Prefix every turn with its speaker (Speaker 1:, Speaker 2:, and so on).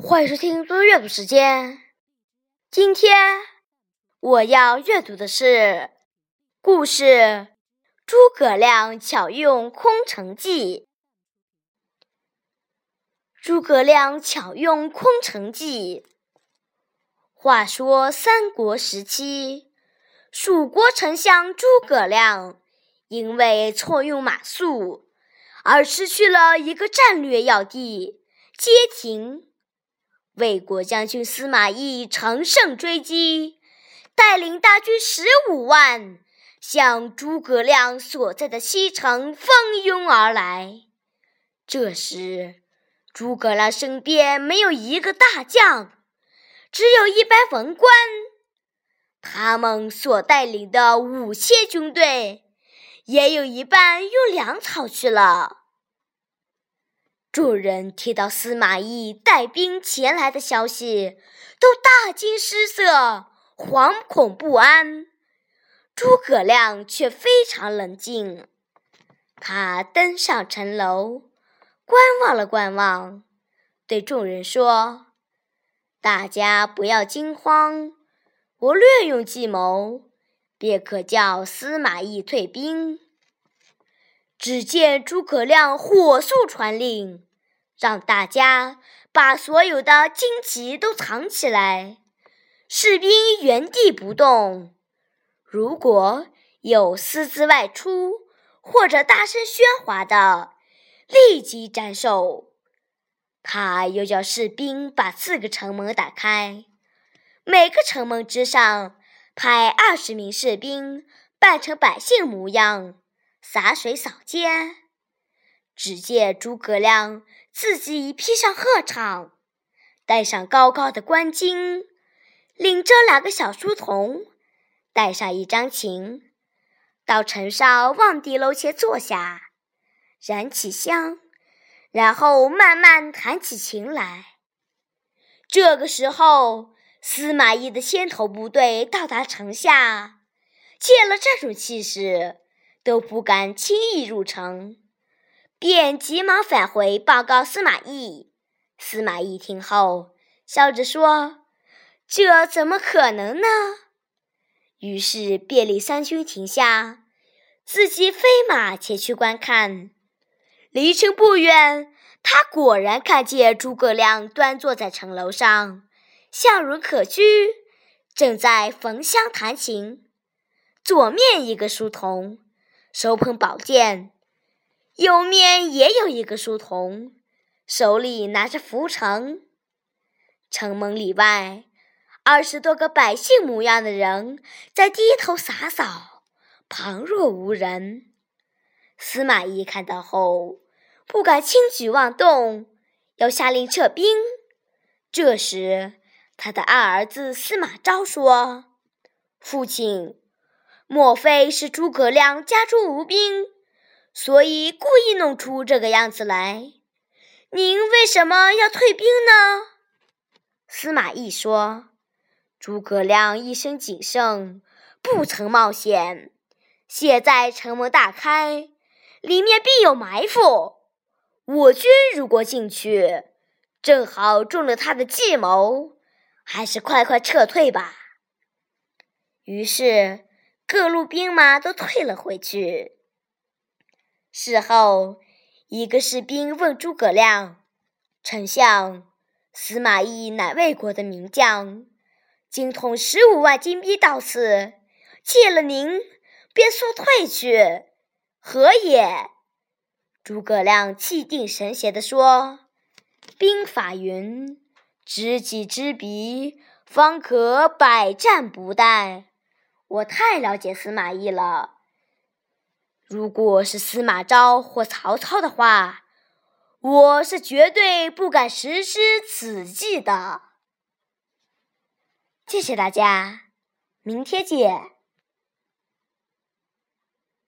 Speaker 1: 欢迎收听多多阅读时间。今天我要阅读的是故事《诸葛亮巧用空城计》。诸葛亮巧用空城计。话说三国时期，蜀国丞相诸葛亮因为错用马谡，而失去了一个战略要地——街亭。魏国将军司马懿乘胜追击，带领大军十五万向诸葛亮所在的西城蜂拥而来。这时，诸葛亮身边没有一个大将，只有一班文官。他们所带领的五千军队，也有一半用粮草去了。众人听到司马懿带兵前来的消息，都大惊失色，惶恐不安。诸葛亮却非常冷静，他登上城楼，观望了观望，对众人说：“大家不要惊慌，我略用计谋，便可叫司马懿退兵。”只见诸葛亮火速传令，让大家把所有的荆棘都藏起来，士兵原地不动。如果有私自外出或者大声喧哗的，立即斩首。他又叫士兵把四个城门打开，每个城门之上派二十名士兵，扮成百姓模样。洒水扫街，只见诸葛亮自己披上鹤氅，戴上高高的冠巾，领着两个小书童，带上一张琴，到城上望帝楼前坐下，燃起香，然后慢慢弹起琴来。这个时候，司马懿的先头部队到达城下，见了这种气势。都不敢轻易入城，便急忙返回报告司马懿。司马懿听后，笑着说：“这怎么可能呢？”于是便令三军停下，自己飞马前去观看。离城不远，他果然看见诸葛亮端坐在城楼上，笑容可掬，正在焚香弹琴。左面一个书童。手捧宝剑，右面也有一个书童，手里拿着拂尘。城门里外，二十多个百姓模样的人在低头洒扫，旁若无人。司马懿看到后，不敢轻举妄动，要下令撤兵。这时，他的二儿子司马昭说：“父亲。”莫非是诸葛亮家中无兵，所以故意弄出这个样子来？您为什么要退兵呢？司马懿说：“诸葛亮一生谨慎，不曾冒险。现在城门大开，里面必有埋伏。我军如果进去，正好中了他的计谋，还是快快撤退吧。”于是。各路兵马都退了回去。事后，一个士兵问诸葛亮：“丞相，司马懿乃魏国的名将，精统十五万精兵到此，见了您便速退去，何也？”诸葛亮气定神闲地说：“兵法云：知己知彼，方可百战不殆。”我太了解司马懿了。如果是司马昭或曹操的话，我是绝对不敢实施此计的。谢谢大家，明天见。